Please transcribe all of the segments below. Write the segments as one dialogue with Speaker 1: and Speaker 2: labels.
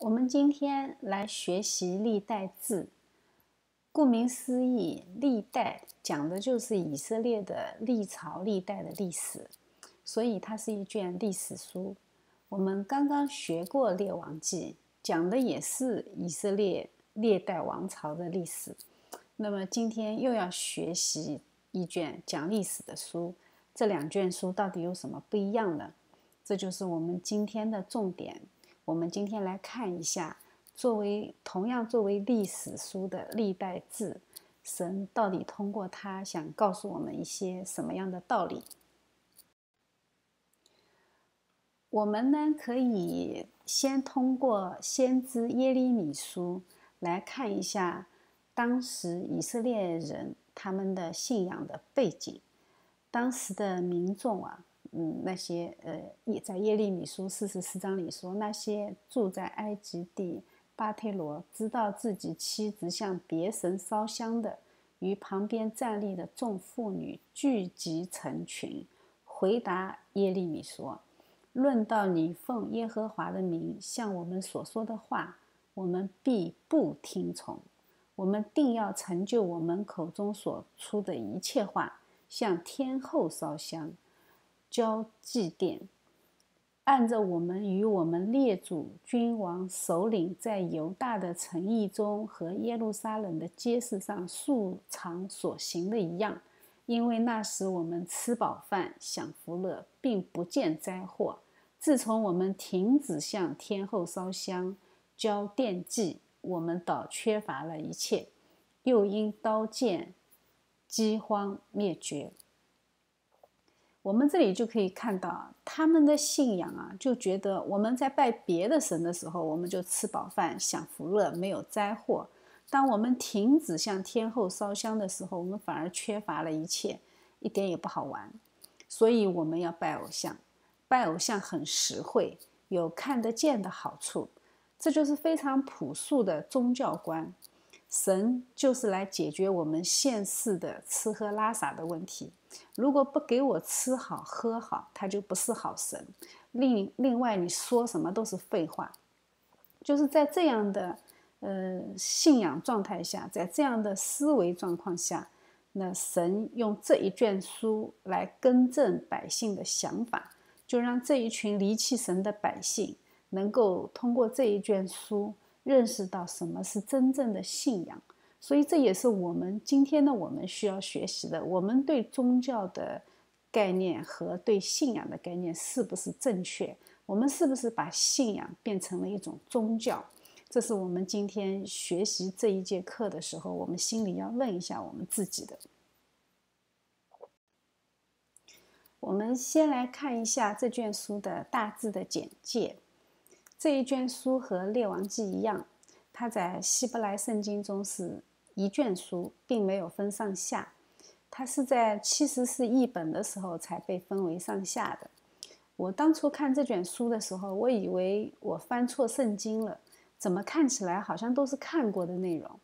Speaker 1: 我们今天来学习历代志。顾名思义，历代讲的就是以色列的历朝历代的历史，所以它是一卷历史书。我们刚刚学过《列王记》，讲的也是以色列历代王朝的历史。那么今天又要学习一卷讲历史的书，这两卷书到底有什么不一样呢？这就是我们今天的重点。我们今天来看一下，作为同样作为历史书的历代志，神到底通过它想告诉我们一些什么样的道理？我们呢可以先通过先知耶利米书来看一下当时以色列人他们的信仰的背景，当时的民众啊。嗯，那些呃，也在耶利米书四十四章里说，那些住在埃及地巴特罗，知道自己妻子向别神烧香的，与旁边站立的众妇女聚集成群，回答耶利米说：“论到你奉耶和华的名向我们所说的话，我们必不听从。我们定要成就我们口中所出的一切话，向天后烧香。”交祭奠，按照我们与我们列祖君王首领在犹大的城邑中和耶路撒冷的街市上素常所行的一样，因为那时我们吃饱饭享福乐，并不见灾祸。自从我们停止向天后烧香、交奠祭，我们倒缺乏了一切，又因刀剑、饥荒灭绝。我们这里就可以看到他们的信仰啊，就觉得我们在拜别的神的时候，我们就吃饱饭、享福乐，没有灾祸；当我们停止向天后烧香的时候，我们反而缺乏了一切，一点也不好玩。所以我们要拜偶像，拜偶像很实惠，有看得见的好处，这就是非常朴素的宗教观。神就是来解决我们现世的吃喝拉撒的问题。如果不给我吃好喝好，他就不是好神。另另外，你说什么都是废话。就是在这样的呃信仰状态下，在这样的思维状况下，那神用这一卷书来更正百姓的想法，就让这一群离弃神的百姓能够通过这一卷书。认识到什么是真正的信仰，所以这也是我们今天的我们需要学习的。我们对宗教的概念和对信仰的概念是不是正确？我们是不是把信仰变成了一种宗教？这是我们今天学习这一节课的时候，我们心里要问一下我们自己的。我们先来看一下这卷书的大致的简介。这一卷书和《列王记》一样，它在希伯来圣经中是一卷书，并没有分上下。它是在七十四译本的时候才被分为上下的。我当初看这卷书的时候，我以为我翻错圣经了，怎么看起来好像都是看过的内容？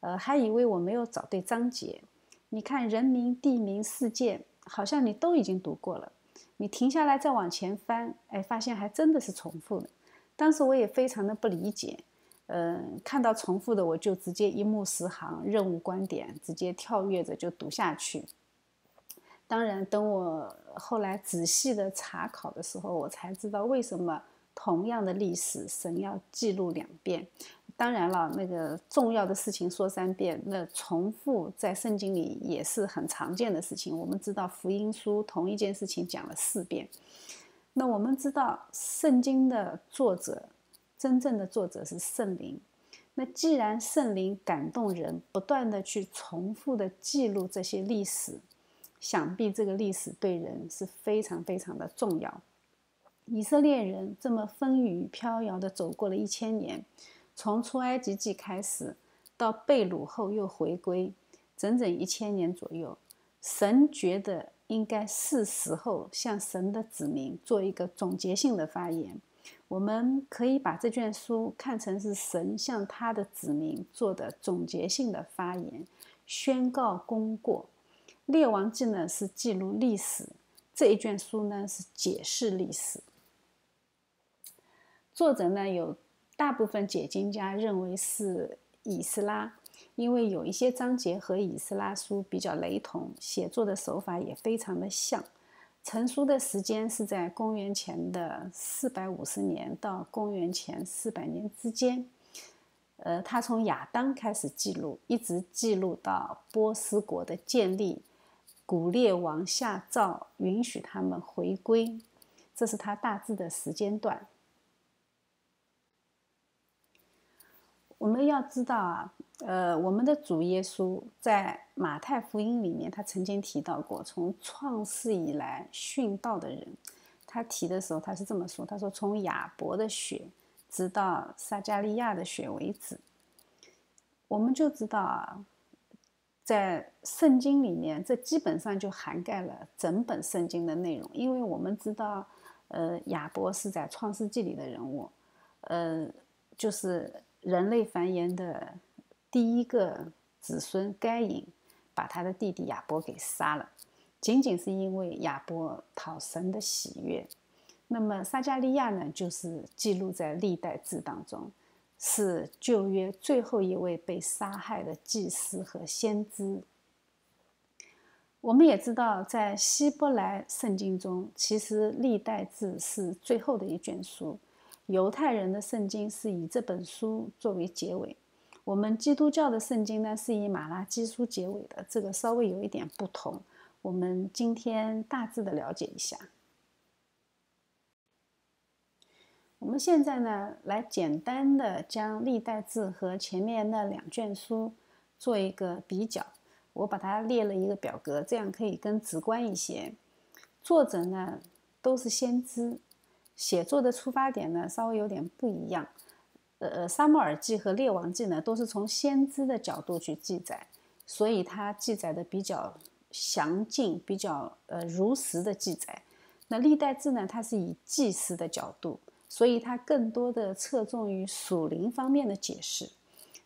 Speaker 1: 呃，还以为我没有找对章节。你看人名、地名、事件，好像你都已经读过了。你停下来再往前翻，哎，发现还真的是重复的。当时我也非常的不理解，嗯，看到重复的我就直接一目十行，任务观点直接跳跃着就读下去。当然，等我后来仔细的查考的时候，我才知道为什么同样的历史神要记录两遍。当然了，那个重要的事情说三遍，那重复在圣经里也是很常见的事情。我们知道福音书同一件事情讲了四遍。那我们知道，圣经的作者，真正的作者是圣灵。那既然圣灵感动人，不断的去重复的记录这些历史，想必这个历史对人是非常非常的重要。以色列人这么风雨飘摇的走过了一千年，从出埃及记开始，到被掳后又回归，整整一千年左右，神觉得。应该是时候向神的子民做一个总结性的发言。我们可以把这卷书看成是神向他的子民做的总结性的发言，宣告功过。列王记呢是记录历史，这一卷书呢是解释历史。作者呢有大部分解经家认为是以斯拉，因为有一些章节和以斯拉书比较雷同，写作的手法也非常的像。成书的时间是在公元前的四百五十年到公元前四百年之间。呃，他从亚当开始记录，一直记录到波斯国的建立，古列王下诏允许他们回归，这是他大致的时间段。我们要知道啊。呃，我们的主耶稣在马太福音里面，他曾经提到过，从创世以来殉道的人，他提的时候，他是这么说：他说，从亚伯的血直到撒加利亚的血为止。我们就知道啊，在圣经里面，这基本上就涵盖了整本圣经的内容，因为我们知道，呃，亚伯是在创世纪里的人物，呃，就是人类繁衍的。第一个子孙该隐把他的弟弟亚伯给杀了，仅仅是因为亚伯讨神的喜悦。那么撒加利亚呢，就是记录在历代志当中，是旧约最后一位被杀害的祭司和先知。我们也知道，在希伯来圣经中，其实历代志是最后的一卷书，犹太人的圣经是以这本书作为结尾。我们基督教的圣经呢，是以马拉基书结尾的，这个稍微有一点不同。我们今天大致的了解一下。我们现在呢，来简单的将历代志和前面那两卷书做一个比较。我把它列了一个表格，这样可以更直观一些。作者呢都是先知，写作的出发点呢稍微有点不一样。呃，《沙漠耳记》和《列王记》呢，都是从先知的角度去记载，所以它记载的比较详尽，比较呃如实的记载。那《历代志》呢，它是以祭司的角度，所以它更多的侧重于属灵方面的解释。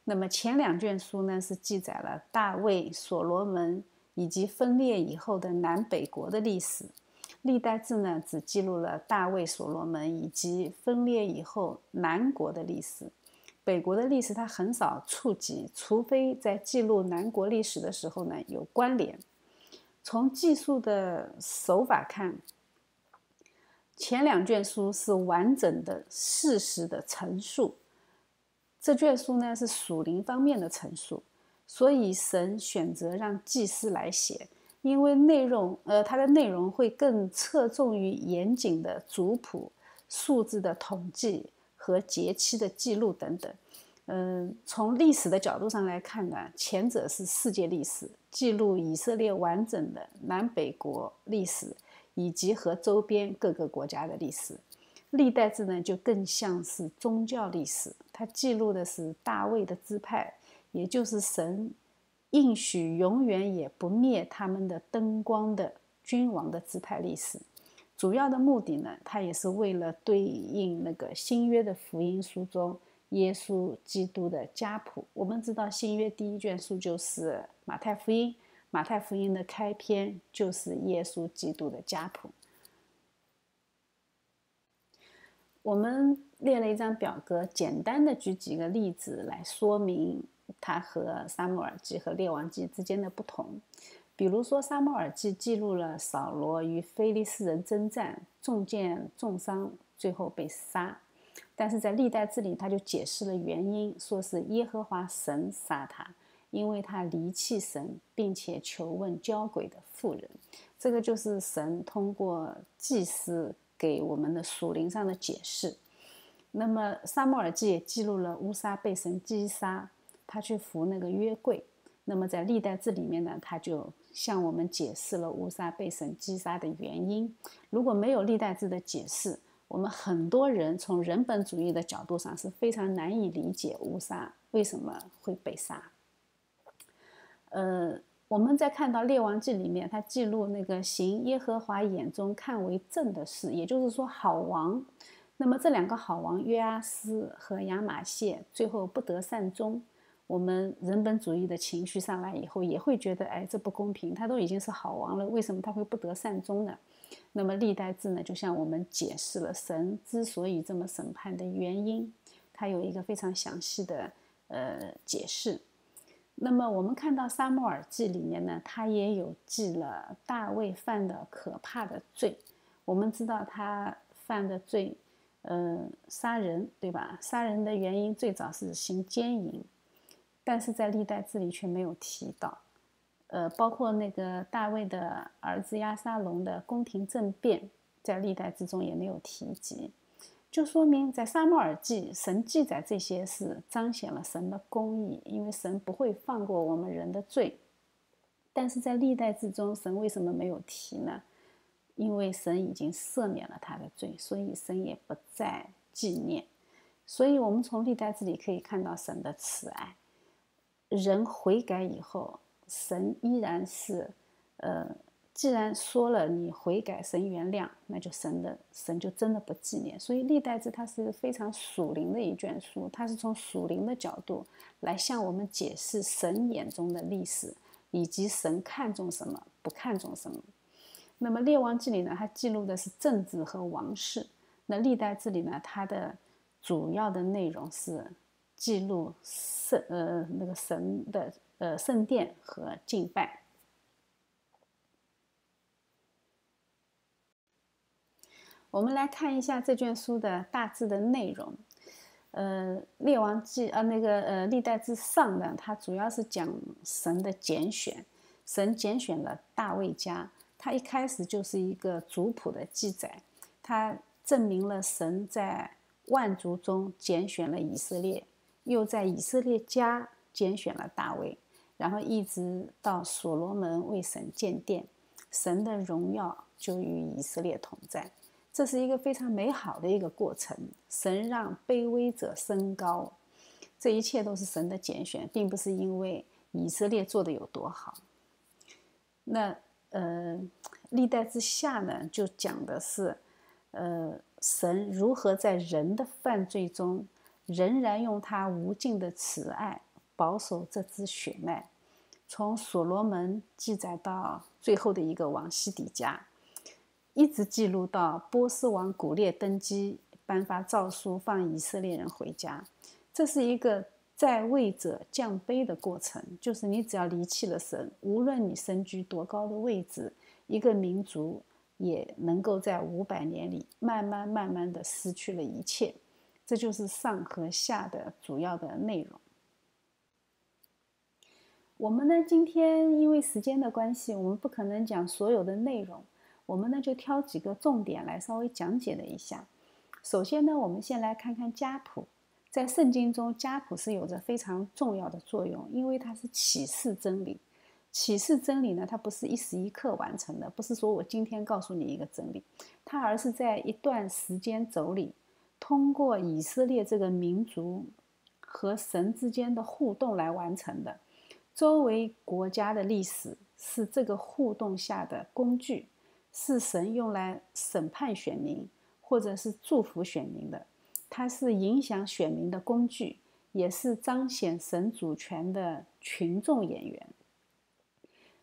Speaker 1: 那么前两卷书呢，是记载了大卫、所罗门以及分裂以后的南北国的历史。历代志呢，只记录了大卫、所罗门以及分裂以后南国的历史，北国的历史它很少触及，除非在记录南国历史的时候呢有关联。从记述的手法看，前两卷书是完整的事实的陈述，这卷书呢是属灵方面的陈述，所以神选择让祭司来写。因为内容，呃，它的内容会更侧重于严谨的族谱、数字的统计和节期的记录等等。嗯，从历史的角度上来看呢，前者是世界历史，记录以色列完整的南北国历史以及和周边各个国家的历史；历代志呢，就更像是宗教历史，它记录的是大卫的支派，也就是神。应许永远也不灭他们的灯光的君王的姿态历史，主要的目的呢，它也是为了对应那个新约的福音书中耶稣基督的家谱。我们知道新约第一卷书就是马太福音，马太福音的开篇就是耶稣基督的家谱。我们列了一张表格，简单的举几个例子来说明。它和《撒母耳记》和《列王记》之间的不同，比如说，《撒母耳记》记录了扫罗与非利士人征战，中箭重伤，最后被杀；但是在《历代志》里，他就解释了原因，说是耶和华神杀他，因为他离弃神，并且求问交鬼的妇人。这个就是神通过祭司给我们的属灵上的解释。那么，《撒母耳记》也记录了乌撒被神击杀。他去扶那个约柜，那么在历代志里面呢，他就向我们解释了乌沙被神击杀的原因。如果没有历代志的解释，我们很多人从人本主义的角度上是非常难以理解乌沙为什么会被杀。呃，我们在看到列王记里面，他记录那个行耶和华眼中看为正的事，也就是说好王。那么这两个好王约阿斯和亚玛谢最后不得善终。我们人本主义的情绪上来以后，也会觉得，哎，这不公平。他都已经是好王了，为什么他会不得善终呢？那么历代志呢，就向我们解释了神之所以这么审判的原因。它有一个非常详细的呃解释。那么我们看到《撒母耳记》里面呢，他也有记了大卫犯的可怕的罪。我们知道他犯的罪，呃，杀人，对吧？杀人的原因最早是行奸淫，但是在历代志里却没有提到。呃，包括那个大卫的儿子亚沙龙的宫廷政变，在历代之中也没有提及。就说明在撒母耳记，神记载这些是彰显了神的公义，因为神不会放过我们人的罪。但是在历代之中，神为什么没有提呢？因为神已经赦免了他的罪，所以神也不再纪念。所以，我们从历代这里可以看到神的慈爱。人悔改以后，神依然是，呃。既然说了你悔改，神原谅，那就神的神就真的不纪念。所以历代志它是非常属灵的一卷书，它是从属灵的角度来向我们解释神眼中的历史，以及神看重什么，不看重什么。那么列王记里呢，它记录的是政治和王室；那历代志里呢，它的主要的内容是记录圣呃那个神的呃圣殿和敬拜。我们来看一下这卷书的大致的内容。呃，《列王记》啊，那个呃，《历代之上》呢，它主要是讲神的拣选，神拣选了大卫家。它一开始就是一个族谱的记载，它证明了神在万族中拣选了以色列，又在以色列家拣选了大卫，然后一直到所罗门为神建殿，神的荣耀就与以色列同在。这是一个非常美好的一个过程，神让卑微者升高，这一切都是神的拣选，并不是因为以色列做的有多好。那呃，历代之下呢，就讲的是，呃，神如何在人的犯罪中，仍然用他无尽的慈爱保守这支血脉，从所罗门记载到最后的一个王西底家。一直记录到波斯王古列登基，颁发诏书放以色列人回家。这是一个在位者降卑的过程，就是你只要离弃了神，无论你身居多高的位置，一个民族也能够在五百年里慢慢慢慢的失去了一切。这就是上和下的主要的内容。我们呢，今天因为时间的关系，我们不可能讲所有的内容。我们呢就挑几个重点来稍微讲解了一下。首先呢，我们先来看看家谱。在圣经中，家谱是有着非常重要的作用，因为它是启示真理。启示真理呢，它不是一时一刻完成的，不是说我今天告诉你一个真理，它而是在一段时间轴里，通过以色列这个民族和神之间的互动来完成的。周围国家的历史是这个互动下的工具。是神用来审判选民，或者是祝福选民的，它是影响选民的工具，也是彰显神主权的群众演员。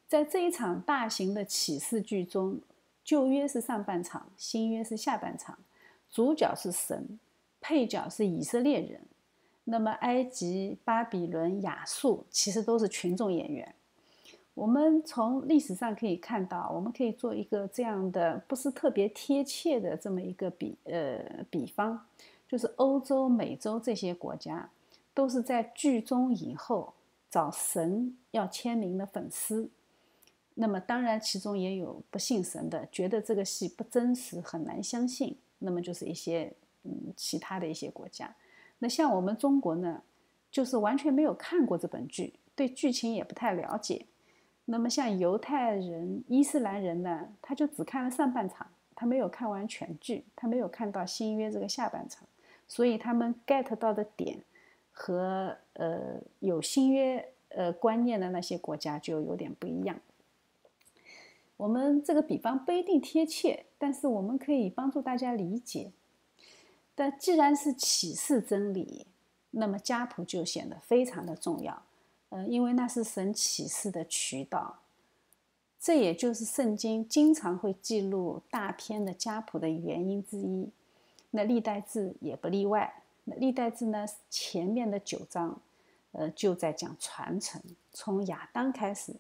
Speaker 1: 在这一场大型的启示剧中，旧约是上半场，新约是下半场，主角是神，配角是以色列人。那么，埃及、巴比伦、亚述其实都是群众演员。我们从历史上可以看到，我们可以做一个这样的不是特别贴切的这么一个比呃比方，就是欧洲、美洲这些国家都是在剧中以后找神要签名的粉丝。那么当然其中也有不信神的，觉得这个戏不真实，很难相信。那么就是一些嗯其他的一些国家。那像我们中国呢，就是完全没有看过这本剧，对剧情也不太了解。那么像犹太人、伊斯兰人呢，他就只看了上半场，他没有看完全剧，他没有看到新约这个下半场，所以他们 get 到的点和呃有新约呃观念的那些国家就有点不一样。我们这个比方不一定贴切，但是我们可以帮助大家理解。但既然是启示真理，那么家谱就显得非常的重要。呃，因为那是神启示的渠道，这也就是圣经经常会记录大片的家谱的原因之一。那历代志也不例外。那历代志呢，前面的九章，呃，就在讲传承，从亚当开始，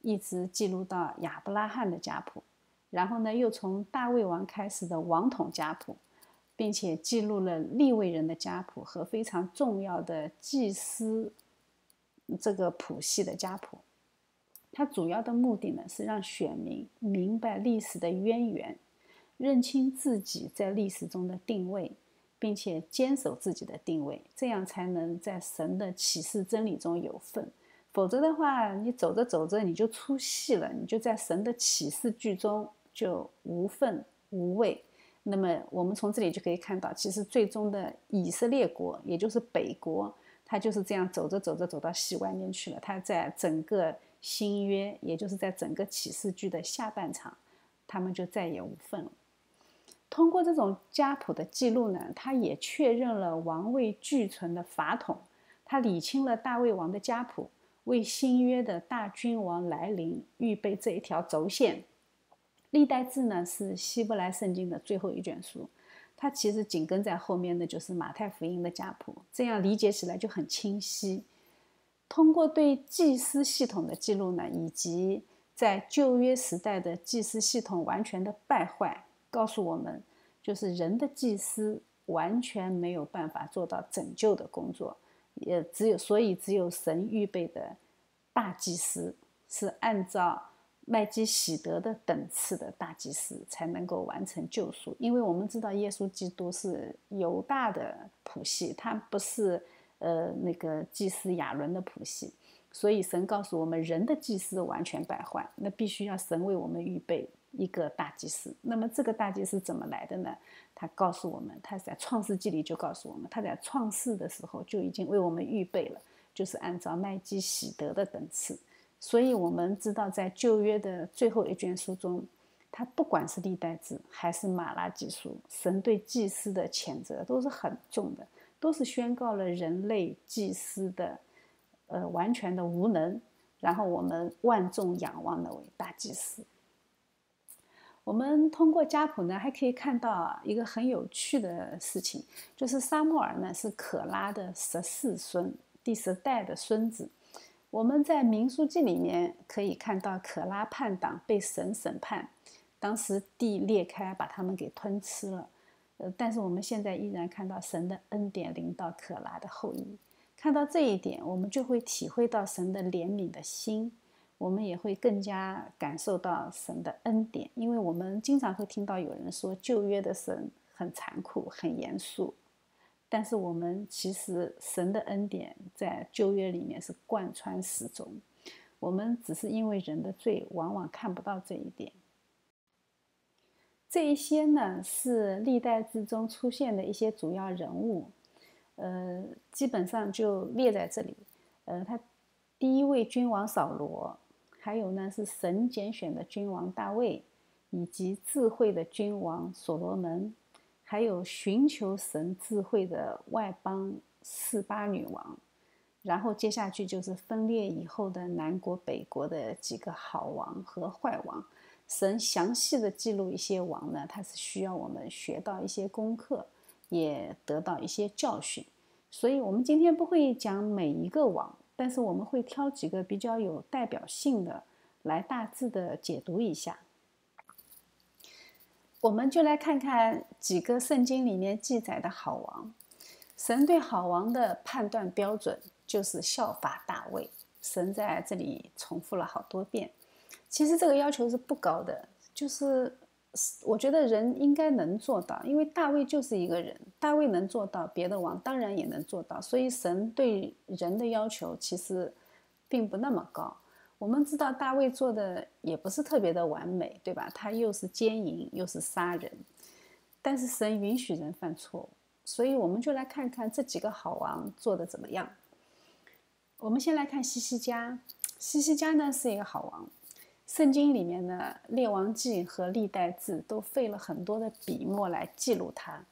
Speaker 1: 一直记录到亚伯拉罕的家谱，然后呢，又从大卫王开始的王统家谱，并且记录了立位人的家谱和非常重要的祭司这个谱系的家谱。它主要的目的呢，是让选民明白历史的渊源，认清自己在历史中的定位。并且坚守自己的定位，这样才能在神的启示真理中有份。否则的话，你走着走着你就出戏了，你就在神的启示剧中就无份无位。那么我们从这里就可以看到，其实最终的以色列国，也就是北国，它就是这样走着走着走到西外面去了。它在整个新约，也就是在整个启示剧的下半场，他们就再也无份了。通过这种家谱的记录呢，他也确认了王位俱存的法统，他理清了大卫王的家谱，为新约的大君王来临预备这一条轴线。历代志呢是希伯来圣经的最后一卷书，它其实紧跟在后面的就是马太福音的家谱，这样理解起来就很清晰。通过对祭司系统的记录呢，以及在旧约时代的祭司系统完全的败坏。告诉我们，就是人的祭司完全没有办法做到拯救的工作，也只有所以只有神预备的大祭司是按照麦基喜德的等次的大祭司才能够完成救赎。因为我们知道耶稣基督是犹大的谱系，他不是呃那个祭司亚伦的谱系，所以神告诉我们，人的祭司完全败坏，那必须要神为我们预备。一个大祭司，那么这个大祭司怎么来的呢？他告诉我们，他在创世纪里就告诉我们，他在创世的时候就已经为我们预备了，就是按照麦基喜德的等次。所以，我们知道在旧约的最后一卷书中，他不管是历代志还是马拉基书，神对祭司的谴责都是很重的，都是宣告了人类祭司的呃完全的无能，然后我们万众仰望那位大祭司。我们通过家谱呢，还可以看到一个很有趣的事情，就是沙穆尔呢是可拉的十四孙，第十代的孙子。我们在民书记里面可以看到可拉叛党被神审判，当时地裂开，把他们给吞吃了。呃，但是我们现在依然看到神的恩典临到可拉的后裔，看到这一点，我们就会体会到神的怜悯的心。我们也会更加感受到神的恩典，因为我们经常会听到有人说旧约的神很残酷、很严肃，但是我们其实神的恩典在旧约里面是贯穿始终，我们只是因为人的罪，往往看不到这一点。这一些呢是历代之中出现的一些主要人物，呃，基本上就列在这里。呃，他第一位君王扫罗。还有呢，是神拣选的君王大卫，以及智慧的君王所罗门，还有寻求神智慧的外邦四八女王。然后接下去就是分裂以后的南国北国的几个好王和坏王。神详细的记录一些王呢，他是需要我们学到一些功课，也得到一些教训。所以，我们今天不会讲每一个王。但是我们会挑几个比较有代表性的来大致的解读一下。我们就来看看几个圣经里面记载的好王。神对好王的判断标准就是效法大卫。神在这里重复了好多遍。其实这个要求是不高的，就是。我觉得人应该能做到，因为大卫就是一个人，大卫能做到，别的王当然也能做到。所以神对人的要求其实并不那么高。我们知道大卫做的也不是特别的完美，对吧？他又是奸淫，又是杀人，但是神允许人犯错误。所以我们就来看看这几个好王做的怎么样。我们先来看西西家，西西家呢是一个好王。圣经里面的《列王记》和《历代志》都费了很多的笔墨来记录他。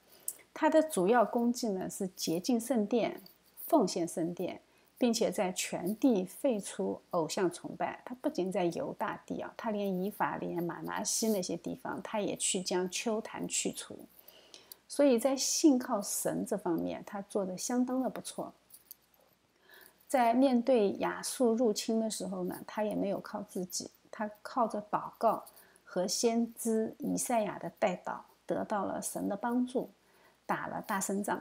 Speaker 1: 他的主要功绩呢是洁净圣殿、奉献圣殿，并且在全地废除偶像崇拜。他不仅在犹大地啊，他连以法莲、马拿西那些地方，他也去将丘坛去除。所以在信靠神这方面，他做的相当的不错。在面对亚述入侵的时候呢，他也没有靠自己，他靠着祷告和先知以赛亚的带导，得到了神的帮助，打了大胜仗。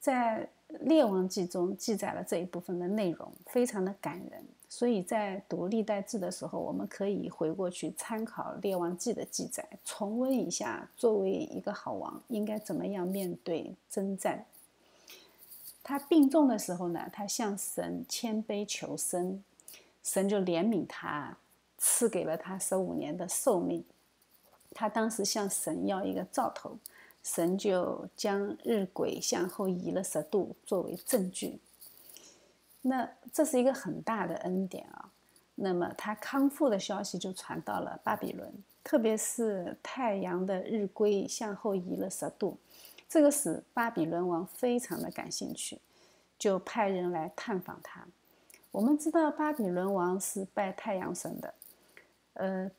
Speaker 1: 在列王记中记载了这一部分的内容，非常的感人。所以在读历代志的时候，我们可以回过去参考列王记的记载，重温一下作为一个好王应该怎么样面对征战。他病重的时候呢，他向神谦卑求生，神就怜悯他，赐给了他十五年的寿命。他当时向神要一个兆头，神就将日晷向后移了十度作为证据。那这是一个很大的恩典啊。那么他康复的消息就传到了巴比伦，特别是太阳的日晷向后移了十度。这个使巴比伦王非常的感兴趣，就派人来探访他。我们知道巴比伦王是拜太阳神的，呃，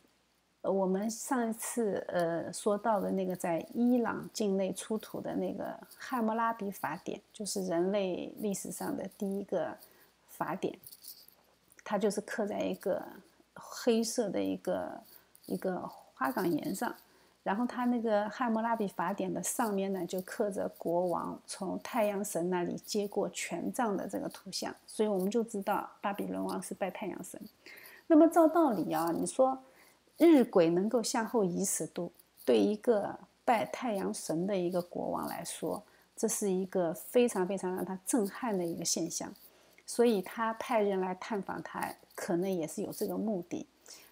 Speaker 1: 我们上一次呃说到的那个在伊朗境内出土的那个《汉谟拉比法典》，就是人类历史上的第一个法典，它就是刻在一个黑色的一个一个花岗岩上。然后他那个《汉谟拉比法典》的上面呢，就刻着国王从太阳神那里接过权杖的这个图像，所以我们就知道巴比伦王是拜太阳神。那么照道理啊，你说日晷能够向后移十度，对一个拜太阳神的一个国王来说，这是一个非常非常让他震撼的一个现象，所以他派人来探访他，可能也是有这个目的。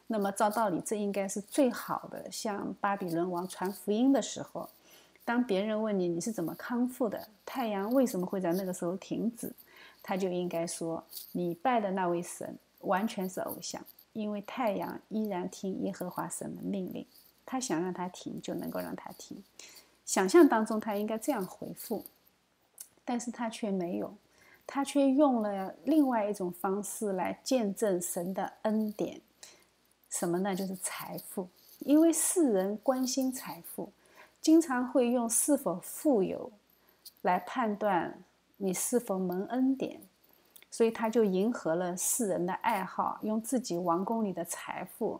Speaker 1: 那么，照道理，这应该是最好的。向巴比伦王传福音的时候，当别人问你你是怎么康复的，太阳为什么会在那个时候停止，他就应该说：你拜的那位神完全是偶像，因为太阳依然听耶和华神的命令，他想让他停就能够让他停。想象当中，他应该这样回复，但是他却没有，他却用了另外一种方式来见证神的恩典。什么呢？就是财富，因为世人关心财富，经常会用是否富有来判断你是否蒙恩典，所以他就迎合了世人的爱好，用自己王宫里的财富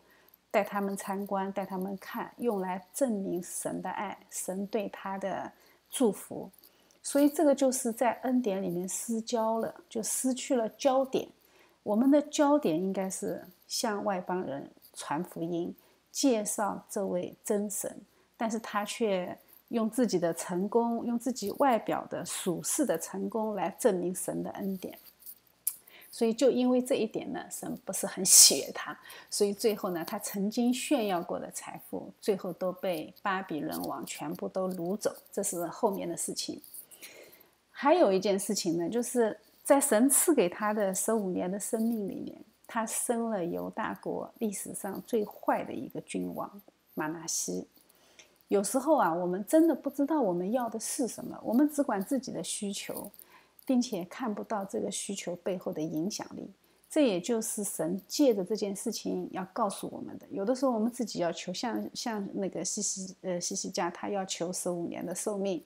Speaker 1: 带他们参观，带他们看，用来证明神的爱，神对他的祝福，所以这个就是在恩典里面失焦了，就失去了焦点。我们的焦点应该是向外邦人。传福音，介绍这位真神，但是他却用自己的成功，用自己外表的属世的成功来证明神的恩典。所以就因为这一点呢，神不是很喜悦他，所以最后呢，他曾经炫耀过的财富，最后都被巴比伦王全部都掳走，这是后面的事情。还有一件事情呢，就是在神赐给他的十五年的生命里面。他生了犹大国历史上最坏的一个君王马纳西。有时候啊，我们真的不知道我们要的是什么，我们只管自己的需求，并且看不到这个需求背后的影响力。这也就是神借着这件事情要告诉我们的。有的时候我们自己要求，像像那个西西呃西西家，他要求十五年的寿命。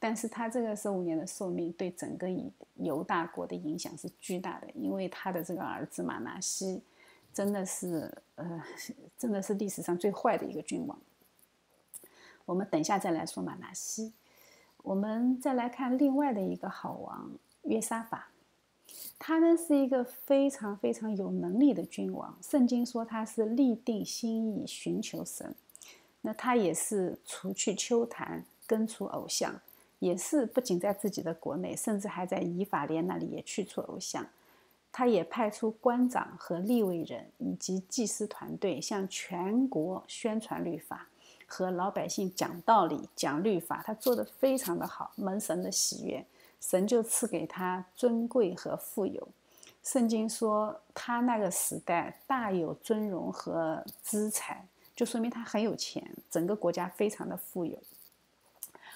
Speaker 1: 但是他这个十五年的寿命对整个犹犹大国的影响是巨大的，因为他的这个儿子马纳西，真的是呃，真的是历史上最坏的一个君王。我们等一下再来说马纳西，我们再来看另外的一个好王约沙法，他呢是一个非常非常有能力的君王，圣经说他是立定心意寻求神，那他也是除去秋坛，根除偶像。也是不仅在自己的国内，甚至还在以法莲那里也去除偶像。他也派出官长和立位人以及祭司团队，向全国宣传律法，和老百姓讲道理、讲律法。他做的非常的好，蒙神的喜悦，神就赐给他尊贵和富有。圣经说他那个时代大有尊荣和资财，就说明他很有钱，整个国家非常的富有。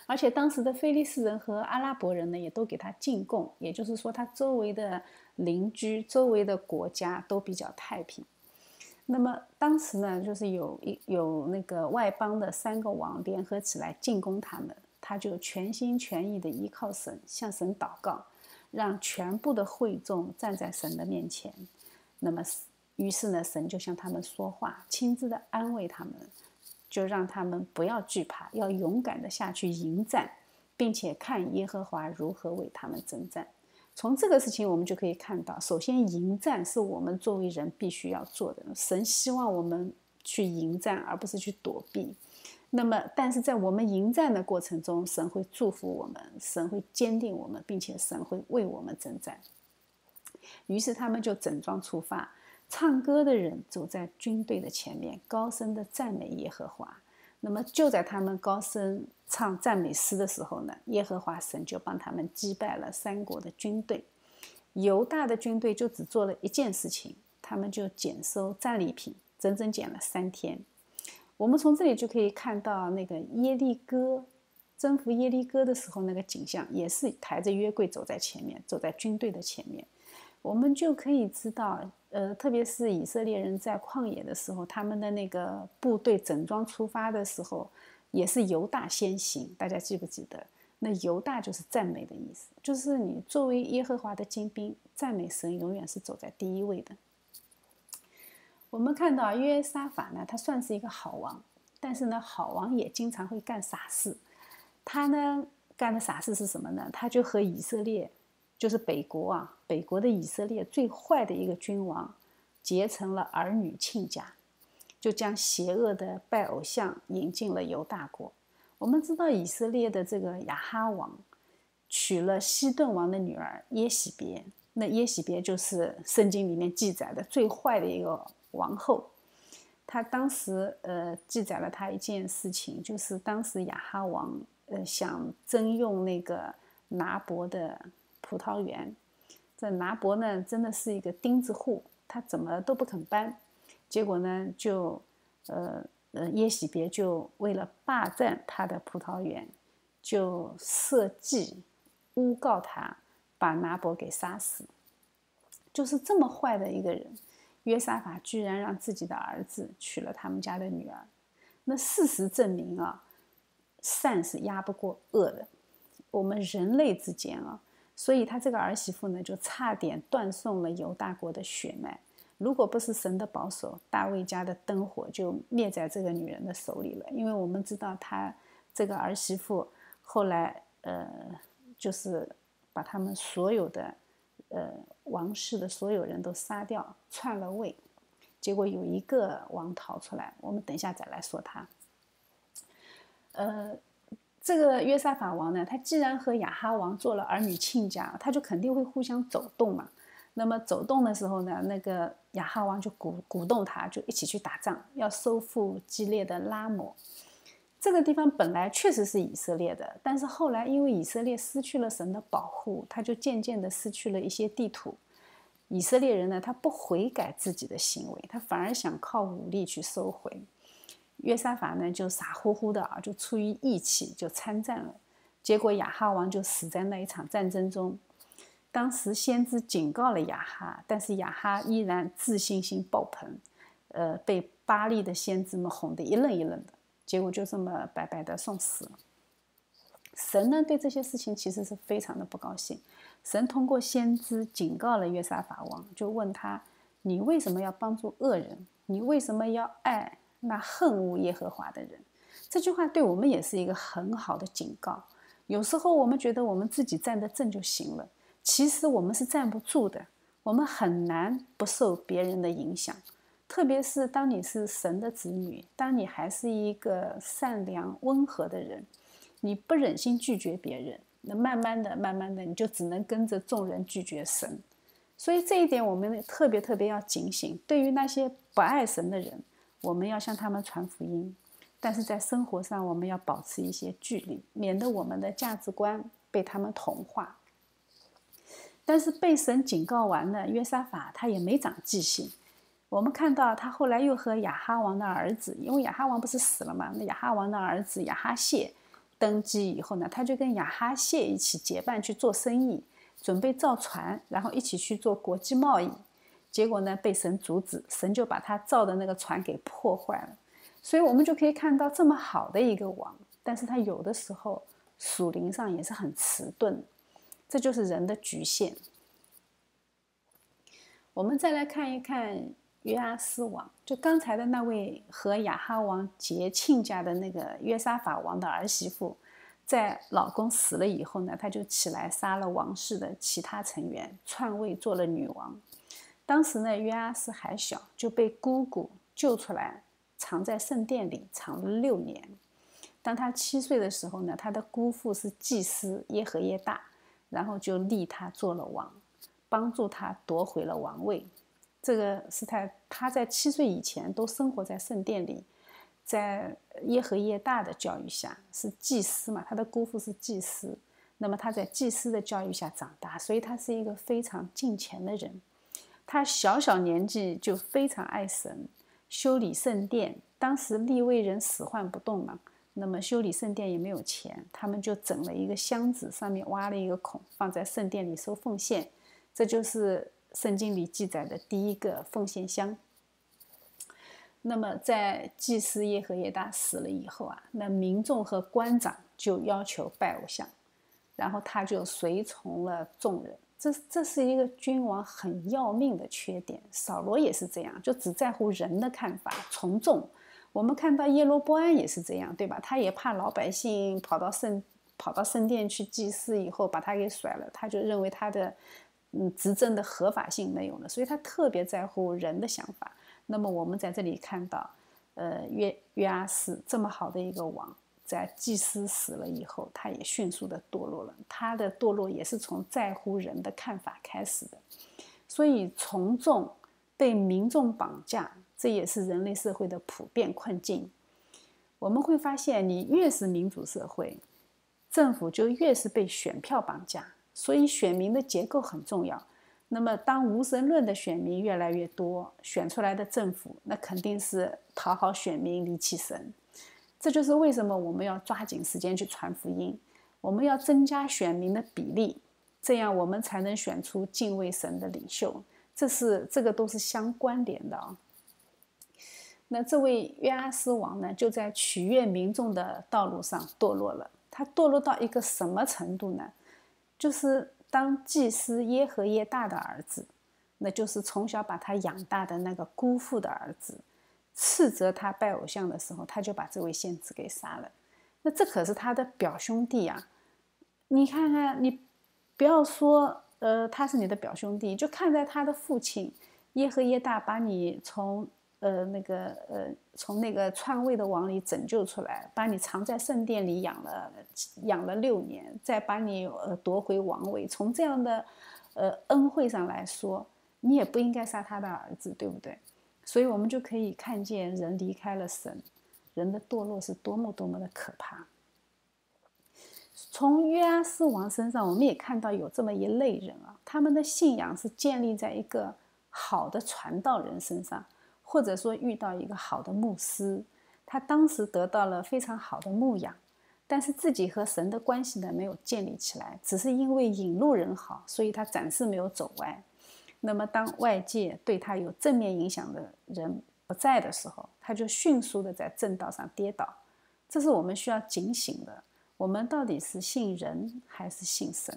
Speaker 1: 而且当时的菲利斯人和阿拉伯人呢，也都给他进贡，也就是说，他周围的邻居、周围的国家都比较太平。那么当时呢，就是有一有那个外邦的三个王联合起来进攻他们，他就全心全意的依靠神，向神祷告，让全部的会众站在神的面前。那么，于是呢，神就向他们说话，亲自的安慰他们，就让他们不要惧怕，要勇敢的下去迎战，并且看耶和华如何为他们征战。从这个事情，我们就可以看到，首先迎战是我们作为人必须要做的。神希望我们去迎战，而不是去躲避。那么，但是在我们迎战的过程中，神会祝福我们，神会坚定我们，并且神会为我们征战。于是他们就整装出发，唱歌的人走在军队的前面，高声的赞美耶和华。那么就在他们高声唱赞美诗的时候呢，耶和华神就帮他们击败了三国的军队。犹大的军队就只做了一件事情，他们就减收战利品，整整减了三天。我们从这里就可以看到，那个耶利哥征服耶利哥的时候，那个景象也是抬着约柜走在前面，走在军队的前面。我们就可以知道，呃，特别是以色列人在旷野的时候，他们的那个部队整装出发的时候，也是犹大先行。大家记不记得？那犹大就是赞美的意思，就是你作为耶和华的精兵，赞美神永远是走在第一位的。我们看到约沙法呢，他算是一个好王，但是呢，好王也经常会干傻事。他呢干的傻事是什么呢？他就和以色列，就是北国啊，北国的以色列最坏的一个君王结成了儿女亲家，就将邪恶的拜偶像引进了犹大国。我们知道以色列的这个亚哈王娶了西顿王的女儿耶喜别，那耶喜别就是圣经里面记载的最坏的一个。王后，他当时呃记载了他一件事情，就是当时亚哈王呃想征用那个拿伯的葡萄园，这拿伯呢真的是一个钉子户，他怎么都不肯搬，结果呢就呃呃耶喜别就为了霸占他的葡萄园，就设计诬告他，把拿伯给杀死，就是这么坏的一个人。约沙法居然让自己的儿子娶了他们家的女儿，那事实证明啊，善是压不过恶的。我们人类之间啊，所以他这个儿媳妇呢，就差点断送了犹大国的血脉。如果不是神的保守，大卫家的灯火就灭在这个女人的手里了。因为我们知道，他这个儿媳妇后来呃，就是把他们所有的。呃，王室的所有人都杀掉，篡了位，结果有一个王逃出来。我们等一下再来说他。呃，这个约沙法王呢，他既然和亚哈王做了儿女亲家，他就肯定会互相走动嘛。那么走动的时候呢，那个亚哈王就鼓鼓动他，就一起去打仗，要收复激烈的拉摩。这个地方本来确实是以色列的，但是后来因为以色列失去了神的保护，他就渐渐的失去了一些地土。以色列人呢，他不悔改自己的行为，他反而想靠武力去收回。约沙法呢，就傻乎乎的啊，就出于义气就参战了。结果亚哈王就死在那一场战争中。当时先知警告了亚哈，但是亚哈依然自信心爆棚，呃，被巴利的先知们哄得一愣一愣的。结果就这么白白的送死了。神呢，对这些事情其实是非常的不高兴。神通过先知警告了约沙法王，就问他：“你为什么要帮助恶人？你为什么要爱那恨恶耶和华的人？”这句话对我们也是一个很好的警告。有时候我们觉得我们自己站得正就行了，其实我们是站不住的。我们很难不受别人的影响。特别是当你是神的子女，当你还是一个善良温和的人，你不忍心拒绝别人，那慢慢的、慢慢的，你就只能跟着众人拒绝神。所以这一点我们特别特别要警醒。对于那些不爱神的人，我们要向他们传福音，但是在生活上我们要保持一些距离，免得我们的价值观被他们同化。但是被神警告完了，约沙法他也没长记性。我们看到他后来又和亚哈王的儿子，因为亚哈王不是死了嘛？那亚哈王的儿子亚哈谢登基以后呢，他就跟亚哈谢一起结伴去做生意，准备造船，然后一起去做国际贸易。结果呢，被神阻止，神就把他造的那个船给破坏了。所以我们就可以看到，这么好的一个王，但是他有的时候属灵上也是很迟钝，这就是人的局限。我们再来看一看约阿斯王，就刚才的那位和亚哈王结亲家的那个约沙法王的儿媳妇，在老公死了以后呢，她就起来杀了王室的其他成员，篡位做了女王。当时呢，约阿斯还小，就被姑姑救出来，藏在圣殿里，藏了六年。当他七岁的时候呢，他的姑父是祭司耶和耶大，然后就立他做了王。帮助他夺回了王位，这个是他他在七岁以前都生活在圣殿里，在耶和耶大的教育下是祭司嘛，他的姑父是祭司，那么他在祭司的教育下长大，所以他是一个非常敬虔的人。他小小年纪就非常爱神，修理圣殿。当时立位人使唤不动嘛，那么修理圣殿也没有钱，他们就整了一个箱子，上面挖了一个孔，放在圣殿里收奉献。这就是圣经里记载的第一个奉献箱。那么，在祭司耶和耶大死了以后啊，那民众和官长就要求拜偶像，然后他就随从了众人。这这是一个君王很要命的缺点。扫罗也是这样，就只在乎人的看法，从众。我们看到耶罗波安也是这样，对吧？他也怕老百姓跑到圣跑到圣殿去祭祀以后把他给甩了，他就认为他的。嗯，执政的合法性没有了，所以他特别在乎人的想法。那么我们在这里看到，呃，约约阿斯这么好的一个王，在祭司死了以后，他也迅速的堕落了。他的堕落也是从在乎人的看法开始的。所以从众被民众绑架，这也是人类社会的普遍困境。我们会发现，你越是民主社会，政府就越是被选票绑架。所以选民的结构很重要。那么，当无神论的选民越来越多，选出来的政府那肯定是讨好选民、离弃神。这就是为什么我们要抓紧时间去传福音，我们要增加选民的比例，这样我们才能选出敬畏神的领袖。这是这个都是相关联的啊。那这位约阿斯王呢，就在取悦民众的道路上堕落了。他堕落到一个什么程度呢？就是当祭司耶和耶大的儿子，那就是从小把他养大的那个姑父的儿子，斥责他拜偶像的时候，他就把这位先知给杀了。那这可是他的表兄弟啊！你看看，你不要说呃他是你的表兄弟，就看在他的父亲耶和耶大把你从。呃，那个呃，从那个篡位的王里拯救出来，把你藏在圣殿里养了养了六年，再把你呃夺回王位。从这样的呃恩惠上来说，你也不应该杀他的儿子，对不对？所以我们就可以看见人离开了神，人的堕落是多么多么的可怕。从约阿斯王身上，我们也看到有这么一类人啊，他们的信仰是建立在一个好的传道人身上。或者说遇到一个好的牧师，他当时得到了非常好的牧养，但是自己和神的关系呢没有建立起来，只是因为引路人好，所以他暂时没有走歪。那么当外界对他有正面影响的人不在的时候，他就迅速的在正道上跌倒。这是我们需要警醒的。我们到底是信人还是信神？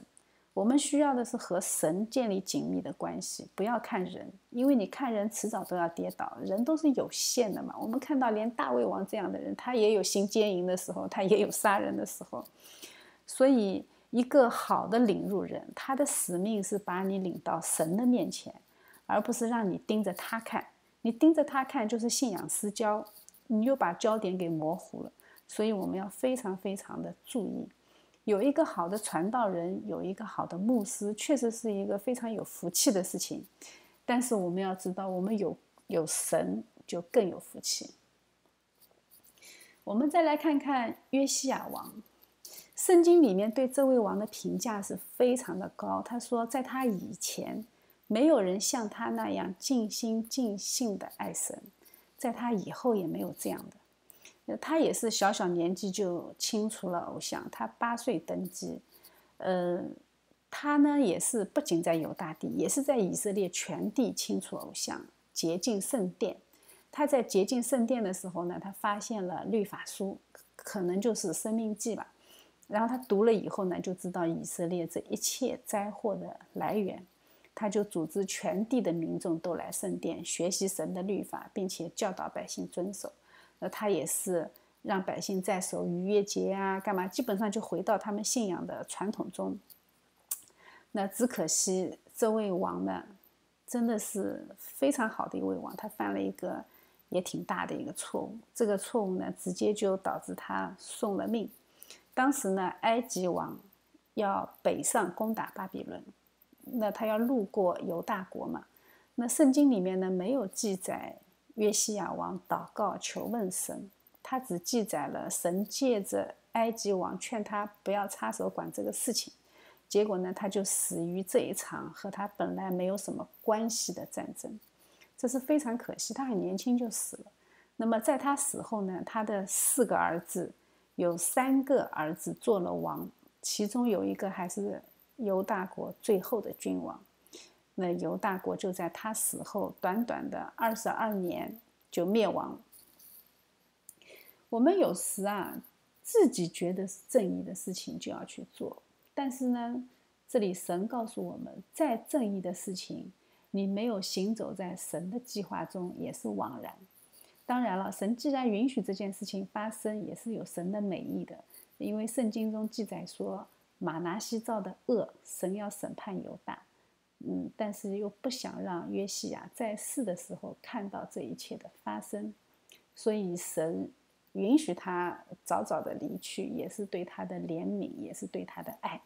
Speaker 1: 我们需要的是和神建立紧密的关系，不要看人，因为你看人迟早都要跌倒，人都是有限的嘛。我们看到连大卫王这样的人，他也有行奸淫的时候，他也有杀人的时候。所以，一个好的领路人，他的使命是把你领到神的面前，而不是让你盯着他看。你盯着他看，就是信仰失焦，你又把焦点给模糊了。所以，我们要非常非常的注意。有一个好的传道人，有一个好的牧师，确实是一个非常有福气的事情。但是我们要知道，我们有有神就更有福气。我们再来看看约西亚王，圣经里面对这位王的评价是非常的高。他说，在他以前，没有人像他那样尽心尽性的爱神；在他以后，也没有这样的。他也是小小年纪就清除了偶像，他八岁登基，呃，他呢也是不仅在犹大地，也是在以色列全地清除偶像，洁净圣殿。他在洁净圣殿的时候呢，他发现了律法书，可能就是生命记吧。然后他读了以后呢，就知道以色列这一切灾祸的来源，他就组织全地的民众都来圣殿学习神的律法，并且教导百姓遵守。那他也是让百姓在守逾越节啊，干嘛？基本上就回到他们信仰的传统中。那只可惜这位王呢，真的是非常好的一位王，他犯了一个也挺大的一个错误。这个错误呢，直接就导致他送了命。当时呢，埃及王要北上攻打巴比伦，那他要路过犹大国嘛？那圣经里面呢没有记载约西亚王祷告求问神，他只记载了神借着埃及王劝他不要插手管这个事情，结果呢他就死于这一场和他本来没有什么关系的战争，这是非常可惜，他很年轻就死了。那么在他死后呢，他的四个儿子。有三个儿子做了王，其中有一个还是犹大国最后的君王。那犹大国就在他死后短短的二十二年就灭亡。我们有时啊，自己觉得是正义的事情就要去做，但是呢，这里神告诉我们，再正义的事情，你没有行走在神的计划中，也是枉然。当然了，神既然允许这件事情发生，也是有神的美意的。因为圣经中记载说，马拿西造的恶，神要审判犹大。嗯，但是又不想让约西亚在世的时候看到这一切的发生，所以神允许他早早的离去，也是对他的怜悯，也是对他的爱。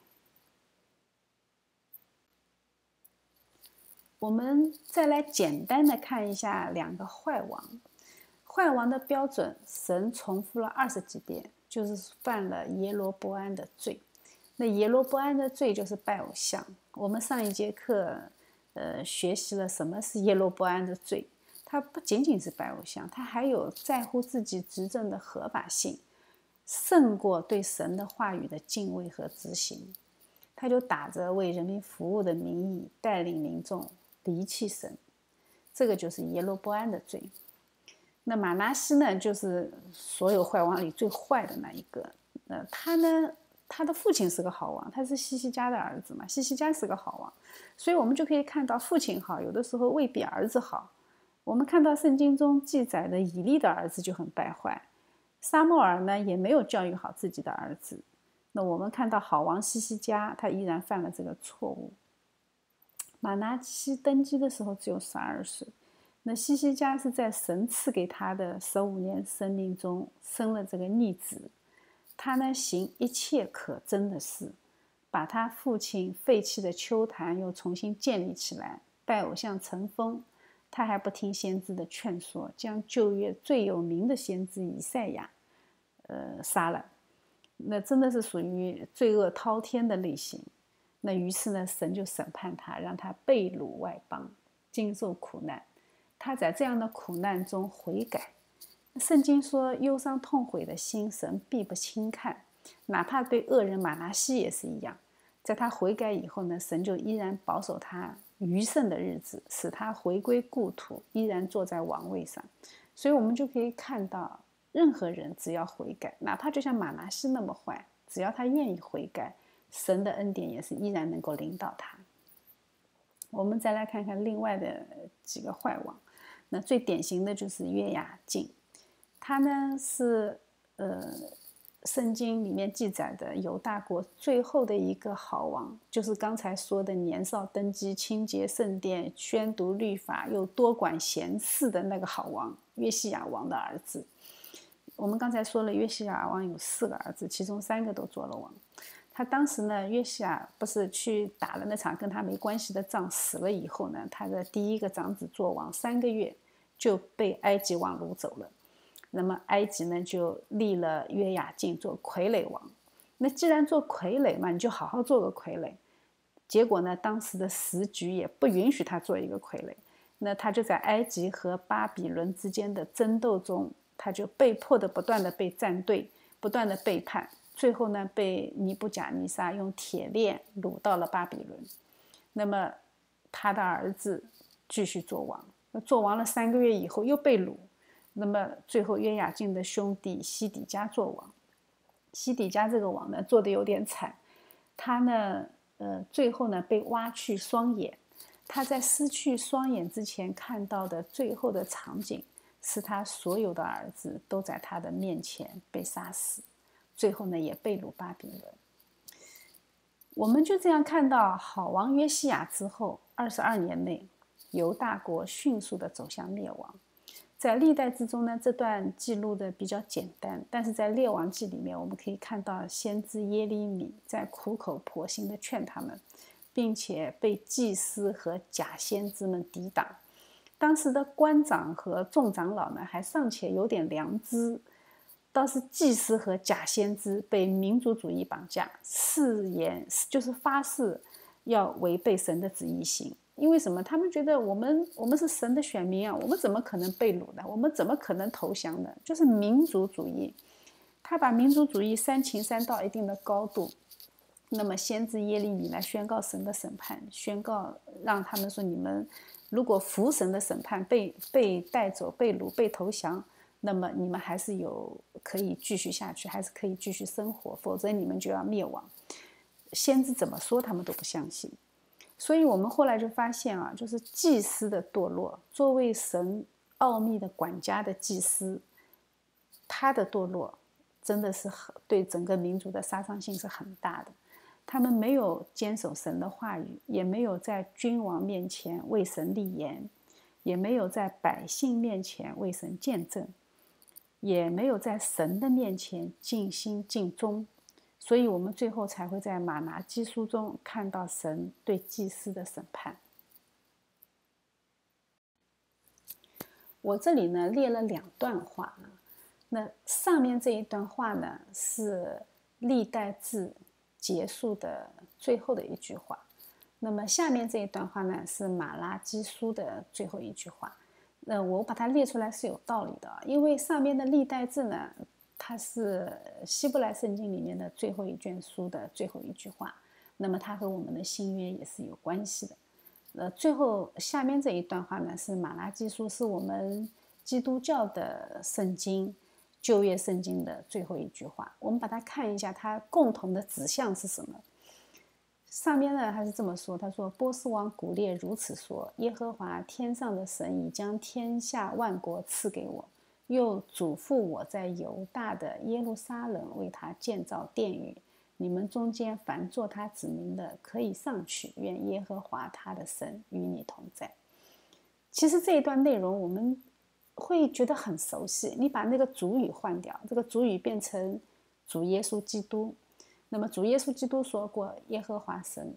Speaker 1: 我们再来简单的看一下两个坏王。坏王的标准，神重复了二十几遍，就是犯了耶罗波安的罪。那耶罗波安的罪就是拜偶像。我们上一节课，呃，学习了什么是耶罗波安的罪。他不仅仅是拜偶像，他还有在乎自己执政的合法性，胜过对神的话语的敬畏和执行。他就打着为人民服务的名义，带领民众离弃神。这个就是耶罗波安的罪。那马拉西呢，就是所有坏王里最坏的那一个。那他呢，他的父亲是个好王，他是西西家的儿子嘛。西西家是个好王，所以我们就可以看到父亲好，有的时候未必儿子好。我们看到圣经中记载的以利的儿子就很败坏，沙莫尔呢也没有教育好自己的儿子。那我们看到好王西西家，他依然犯了这个错误。马拿西登基的时候只有十二岁。那西西家是在神赐给他的十五年生命中生了这个逆子，他呢行一切可憎的事，把他父亲废弃的秋坛又重新建立起来，拜偶像成风，他还不听先知的劝说，将旧约最有名的先知以赛亚，呃杀了，那真的是属于罪恶滔天的类型。那于是呢，神就审判他，让他被掳外邦，经受苦难。他在这样的苦难中悔改，圣经说：“忧伤痛悔的心，神必不轻看。”哪怕对恶人马拉西也是一样，在他悔改以后呢，神就依然保守他余剩的日子，使他回归故土，依然坐在王位上。所以，我们就可以看到，任何人只要悔改，哪怕就像马拉西那么坏，只要他愿意悔改，神的恩典也是依然能够领导他。我们再来看看另外的几个坏王。那最典型的就是约雅敬，他呢是呃圣经里面记载的犹大国最后的一个好王，就是刚才说的年少登基、清洁圣殿、宣读律法又多管闲事的那个好王约西亚王的儿子。我们刚才说了，约西亚王有四个儿子，其中三个都做了王。他当时呢，约西亚不是去打了那场跟他没关系的仗，死了以后呢，他的第一个长子做王三个月就被埃及王掳走了。那么埃及呢就立了约雅敬做傀儡王。那既然做傀儡嘛，你就好好做个傀儡。结果呢，当时的时局也不允许他做一个傀儡，那他就在埃及和巴比伦之间的争斗中，他就被迫的不断的被站队，不断的背叛。最后呢，被尼布甲尼撒用铁链掳到了巴比伦。那么，他的儿子继续做王。做王了三个月以后，又被掳。那么，最后约雅敬的兄弟西底家做王。西底家这个王呢做的有点惨，他呢，呃，最后呢被挖去双眼。他在失去双眼之前看到的最后的场景，是他所有的儿子都在他的面前被杀死，最后呢也被掳巴比伦。我们就这样看到，好王约西亚之后二十二年内，犹大国迅速的走向灭亡。在历代之中呢，这段记录的比较简单，但是在列王记里面，我们可以看到先知耶利米在苦口婆心的劝他们。并且被祭司和假先知们抵挡，当时的官长和众长老呢，还尚且有点良知，倒是祭司和假先知被民族主义绑架，誓言就是发誓要违背神的旨意行。因为什么？他们觉得我们我们是神的选民啊，我们怎么可能被掳呢？我们怎么可能投降呢？就是民族主义，他把民族主义煽情煽到一定的高度。那么，先知耶利米来宣告神的审判，宣告让他们说：你们如果服神的审判，被被带走、被掳、被投降，那么你们还是有可以继续下去，还是可以继续生活；否则你们就要灭亡。先知怎么说，他们都不相信。所以我们后来就发现啊，就是祭司的堕落，作为神奥秘的管家的祭司，他的堕落真的是很对整个民族的杀伤性是很大的。他们没有坚守神的话语，也没有在君王面前为神立言，也没有在百姓面前为神见证，也没有在神的面前尽心尽忠，所以，我们最后才会在马拿基书中看到神对祭司的审判。我这里呢列了两段话，那上面这一段话呢是历代志。结束的最后的一句话，那么下面这一段话呢是马拉基书的最后一句话。那我把它列出来是有道理的，因为上面的历代志呢，它是希伯来圣经里面的最后一卷书的最后一句话，那么它和我们的新约也是有关系的。呃，最后下面这一段话呢是马拉基书，是我们基督教的圣经。旧约圣经的最后一句话，我们把它看一下，它共同的指向是什么？上面呢，他是这么说：“他说，波斯王古列如此说：耶和华天上的神已将天下万国赐给我，又嘱咐我在犹大的耶路撒冷为他建造殿宇。你们中间凡做他子民的，可以上去，愿耶和华他的神与你同在。”其实这一段内容，我们。会觉得很熟悉。你把那个主语换掉，这个主语变成主耶稣基督。那么主耶稣基督说过：“耶和华神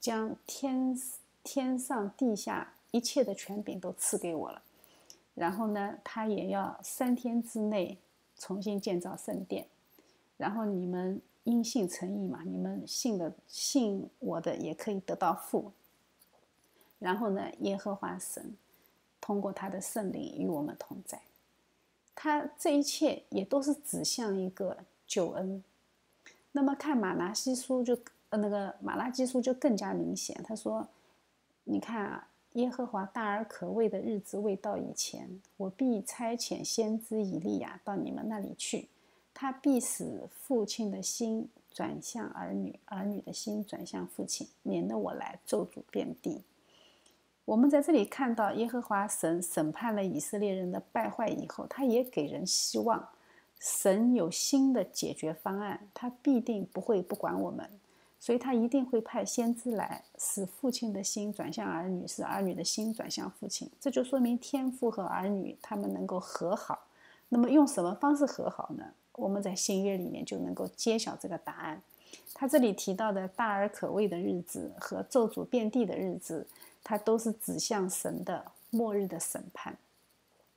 Speaker 1: 将天天上地下一切的权柄都赐给我了。”然后呢，他也要三天之内重新建造圣殿。然后你们因信诚意嘛，你们信的信我的也可以得到福。然后呢，耶和华神。通过他的圣灵与我们同在，他这一切也都是指向一个救恩。那么看马拉西书就呃那个马拉基书就更加明显。他说：“你看啊，耶和华大而可畏的日子未到以前，我必差遣先知以利亚到你们那里去，他必使父亲的心转向儿女，儿女的心转向父亲，免得我来咒诅遍地。”我们在这里看到耶和华神审判了以色列人的败坏以后，他也给人希望。神有新的解决方案，他必定不会不管我们，所以他一定会派先知来，使父亲的心转向儿女，使儿女的心转向父亲。这就说明天父和儿女他们能够和好。那么用什么方式和好呢？我们在新约里面就能够揭晓这个答案。他这里提到的大而可畏的日子和咒诅遍地的日子。它都是指向神的末日的审判，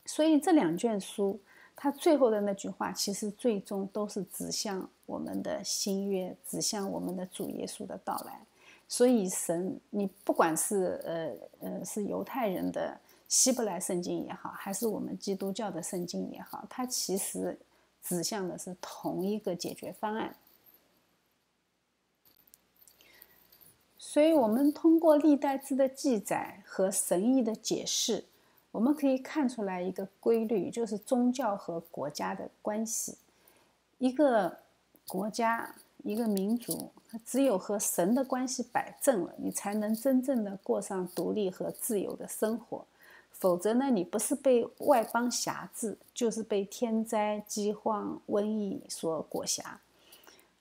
Speaker 1: 所以这两卷书，他最后的那句话，其实最终都是指向我们的新约，指向我们的主耶稣的到来。所以神，你不管是呃呃是犹太人的希伯来圣经也好，还是我们基督教的圣经也好，它其实指向的是同一个解决方案。所以，我们通过历代志的记载和神意的解释，我们可以看出来一个规律，就是宗教和国家的关系。一个国家、一个民族，只有和神的关系摆正了，你才能真正的过上独立和自由的生活。否则呢，你不是被外邦辖制，就是被天灾、饥荒、瘟疫所裹挟。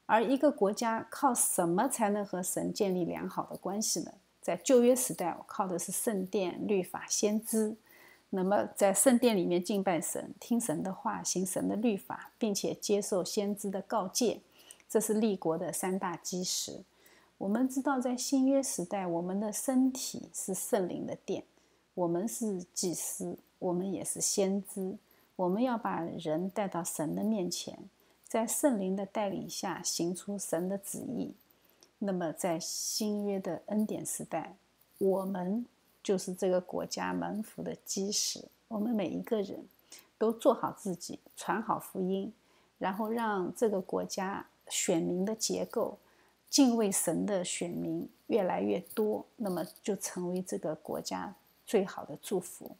Speaker 1: 而一个国家靠什么才能和神建立良好的关系呢？在旧约时代，靠的是圣殿、律法、先知。那么，在圣殿里面敬拜神、听神的话、行神的律法，并且接受先知的告诫，这是立国的三大基石。我们知道，在新约时代，我们的身体是圣灵的殿，我们是祭司，我们也是先知，我们要把人带到神的面前。在圣灵的带领下，行出神的旨意。那么，在新约的恩典时代，我们就是这个国家门福的基石。我们每一个人都做好自己，传好福音，然后让这个国家选民的结构，敬畏神的选民越来越多，那么就成为这个国家最好的祝福。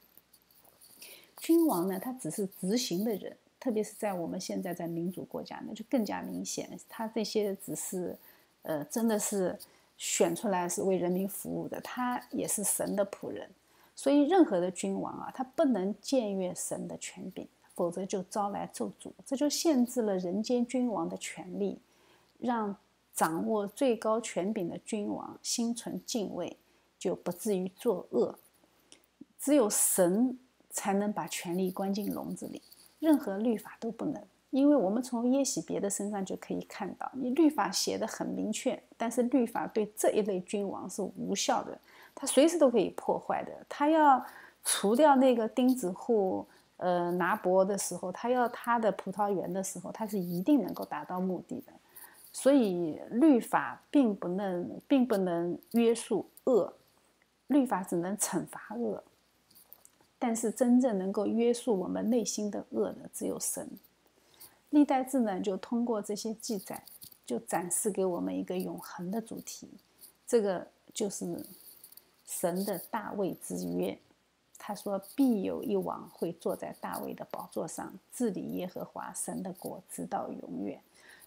Speaker 1: 君王呢，他只是执行的人。特别是在我们现在在民主国家，那就更加明显。他这些只是，呃，真的是选出来是为人民服务的，他也是神的仆人。所以，任何的君王啊，他不能僭越神的权柄，否则就招来咒诅。这就限制了人间君王的权利，让掌握最高权柄的君王心存敬畏，就不至于作恶。只有神才能把权力关进笼子里。任何律法都不能，因为我们从耶喜别的身上就可以看到，你律法写的很明确，但是律法对这一类君王是无效的，他随时都可以破坏的。他要除掉那个钉子户，呃，拿伯的时候，他要他的葡萄园的时候，他是一定能够达到目的的。所以律法并不能，并不能约束恶，律法只能惩罚恶。但是真正能够约束我们内心的恶的，只有神。历代志呢，就通过这些记载，就展示给我们一个永恒的主题。这个就是神的大卫之约。他说：“必有一王会坐在大卫的宝座上，治理耶和华神的国，直到永远。”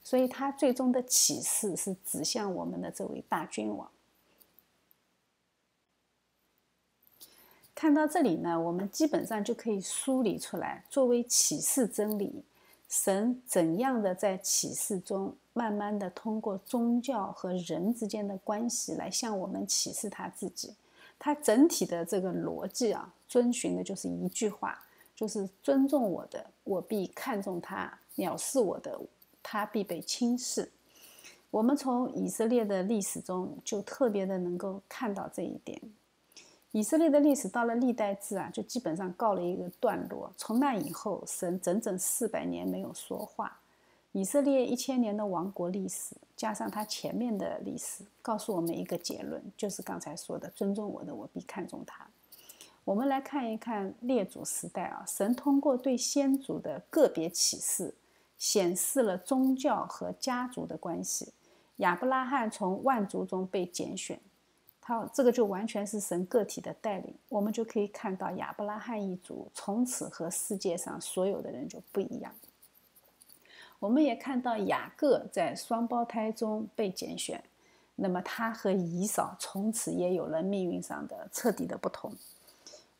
Speaker 1: 所以，他最终的启示是指向我们的这位大君王。看到这里呢，我们基本上就可以梳理出来，作为启示真理，神怎样的在启示中，慢慢的通过宗教和人之间的关系来向我们启示他自己。他整体的这个逻辑啊，遵循的就是一句话，就是尊重我的，我必看重他；藐视我的，他必被轻视。我们从以色列的历史中就特别的能够看到这一点。以色列的历史到了历代志啊，就基本上告了一个段落。从那以后，神整整四百年没有说话。以色列一千年的王国历史，加上他前面的历史，告诉我们一个结论，就是刚才说的：尊重我的，我必看重他。我们来看一看列祖时代啊，神通过对先祖的个别启示，显示了宗教和家族的关系。亚伯拉罕从万族中被拣选。好，这个就完全是神个体的带领，我们就可以看到亚伯拉罕一族从此和世界上所有的人就不一样。我们也看到雅各在双胞胎中被拣选，那么他和以扫从此也有了命运上的彻底的不同。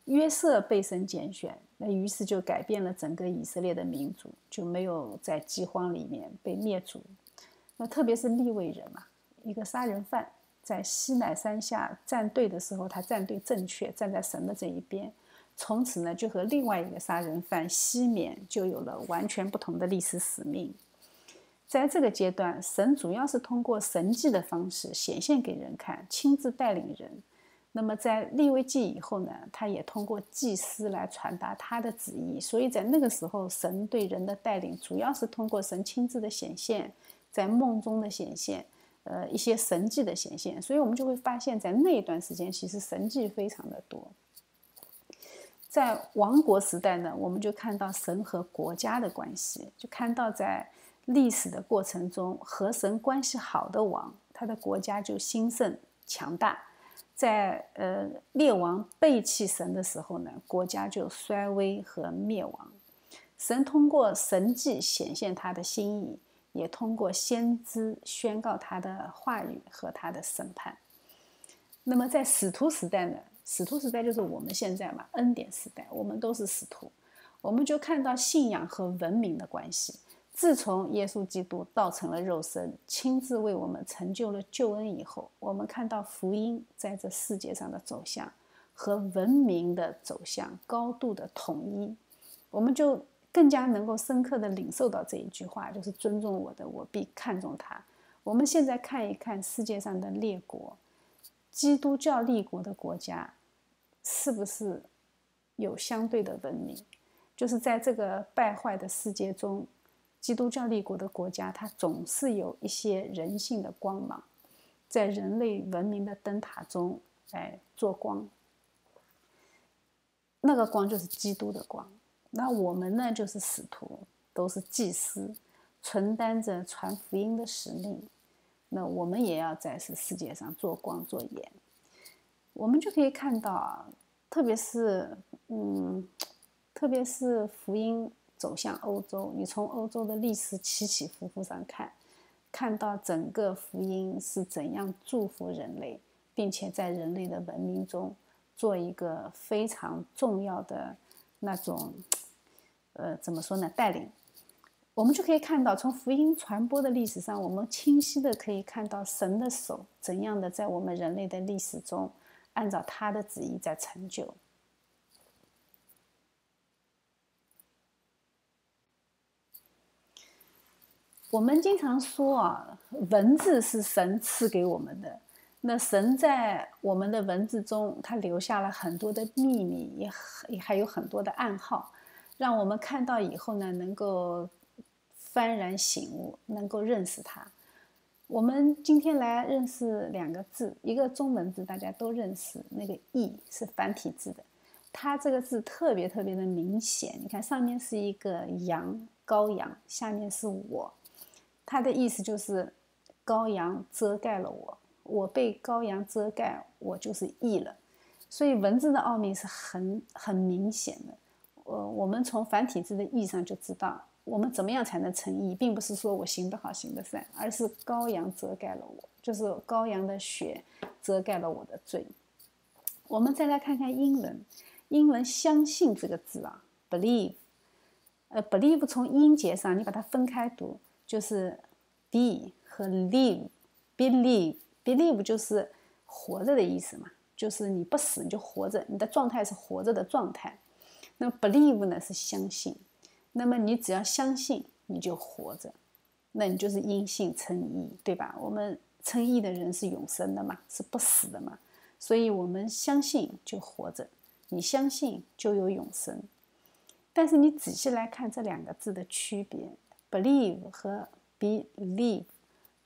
Speaker 1: 约瑟被神拣选，那于是就改变了整个以色列的民族，就没有在饥荒里面被灭族。那特别是利未人嘛，一个杀人犯。在西乃山下站队的时候，他站队正确，站在神的这一边。从此呢，就和另外一个杀人犯西缅就有了完全不同的历史使命。在这个阶段，神主要是通过神迹的方式显现给人看，亲自带领人。那么在立位记以后呢，他也通过祭司来传达他的旨意。所以在那个时候，神对人的带领主要是通过神亲自的显现，在梦中的显现。呃，一些神迹的显现，所以我们就会发现，在那一段时间，其实神迹非常的多。在王国时代呢，我们就看到神和国家的关系，就看到在历史的过程中，和神关系好的王，他的国家就兴盛强大；在呃列王背弃神的时候呢，国家就衰微和灭亡。神通过神迹显现他的心意。也通过先知宣告他的话语和他的审判。那么在使徒时代呢？使徒时代就是我们现在嘛，恩典时代，我们都是使徒，我们就看到信仰和文明的关系。自从耶稣基督道成了肉身，亲自为我们成就了救恩以后，我们看到福音在这世界上的走向和文明的走向高度的统一，我们就更加能够深刻的领受到这一句话，就是尊重我的，我必看重他。我们现在看一看世界上的列国。基督教立国的国家，是不是有相对的文明？就是在这个败坏的世界中，基督教立国的国家，它总是有一些人性的光芒，在人类文明的灯塔中来做光。那个光就是基督的光。那我们呢，就是使徒，都是祭司，承担着传福音的使命。那我们也要在世世界上做光做盐，我们就可以看到啊，特别是嗯，特别是福音走向欧洲，你从欧洲的历史起起伏伏上看，看到整个福音是怎样祝福人类，并且在人类的文明中做一个非常重要的那种，呃，怎么说呢，带领。我们就可以看到，从福音传播的历史上，我们清晰的可以看到神的手怎样的在我们人类的历史中，按照他的旨意在成就。我们经常说啊，文字是神赐给我们的，那神在我们的文字中，他留下了很多的秘密，也也还有很多的暗号，让我们看到以后呢，能够。幡然醒悟，能够认识它。我们今天来认识两个字，一个中文字大家都认识，那个“义”是繁体字的，它这个字特别特别的明显。你看上面是一个羊，羔羊，下面是我，它的意思就是羔羊遮盖了我，我被羔羊遮盖，我就是义了。所以文字的奥秘是很很明显的。呃，我们从繁体字的义上就知道。我们怎么样才能成义，并不是说我行得好行得善，而是羔羊遮盖了我，就是羔羊的血遮盖了我的罪。我们再来看看英文，英文“相信”这个字啊，believe，呃，believe 从音节上你把它分开读，就是 be 和 “ive”，“believe” live，believe，believe 就是活着的意思嘛，就是你不死你就活着，你的状态是活着的状态。那 believe 呢是相信。那么你只要相信，你就活着，那你就是因信称义，对吧？我们称义的人是永生的嘛，是不死的嘛，所以我们相信就活着，你相信就有永生。但是你仔细来看这两个字的区别，believe 和 believe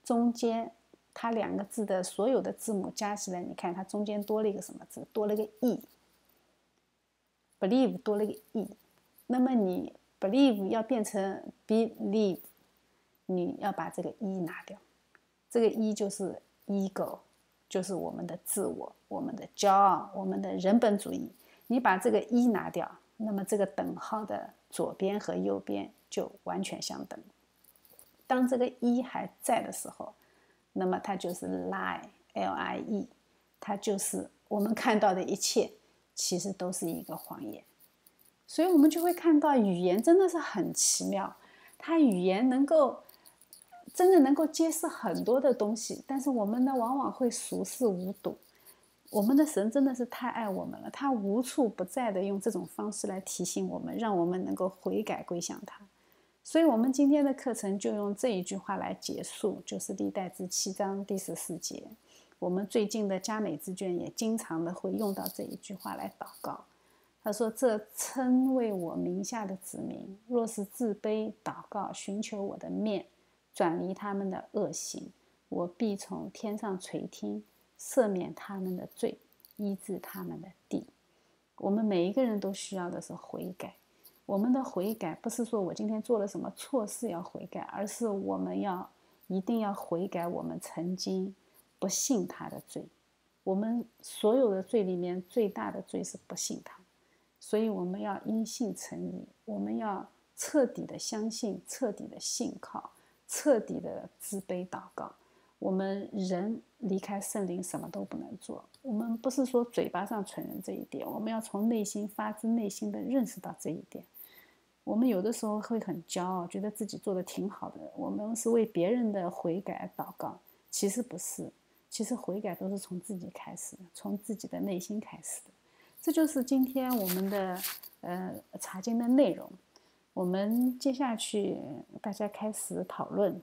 Speaker 1: 中间，它两个字的所有的字母加起来，你看它中间多了一个什么字？多了个 e，believe 多了个 e，那么你。believe 要变成 believe，你要把这个一拿掉，这个一就是 ego，就是我们的自我、我们的骄傲、我们的人本主义。你把这个一拿掉，那么这个等号的左边和右边就完全相等。当这个一还在的时候，那么它就是 lie，l-i-e，它就是我们看到的一切，其实都是一个谎言。所以，我们就会看到语言真的是很奇妙，它语言能够真的能够揭示很多的东西，但是我们呢，往往会熟视无睹。我们的神真的是太爱我们了，他无处不在的用这种方式来提醒我们，让我们能够悔改归向他。所以，我们今天的课程就用这一句话来结束，就是历代志七章第十四节。我们最近的佳美之卷也经常的会用到这一句话来祷告。他说：“这称为我名下的子民，若是自卑祷告，寻求我的面，转离他们的恶行，我必从天上垂听，赦免他们的罪，医治他们的地。我们每一个人都需要的是悔改。我们的悔改不是说我今天做了什么错事要悔改，而是我们要一定要悔改我们曾经不信他的罪。我们所有的罪里面最大的罪是不信他。”所以我们要因信成义，我们要彻底的相信，彻底的信靠，彻底的自卑祷告。我们人离开圣灵什么都不能做。我们不是说嘴巴上承认这一点，我们要从内心发自内心的认识到这一点。我们有的时候会很骄傲，觉得自己做的挺好的，我们是为别人的悔改祷告，其实不是，其实悔改都是从自己开始，从自己的内心开始的。这就是今天我们的呃查经的内容。我们接下去大家开始讨论。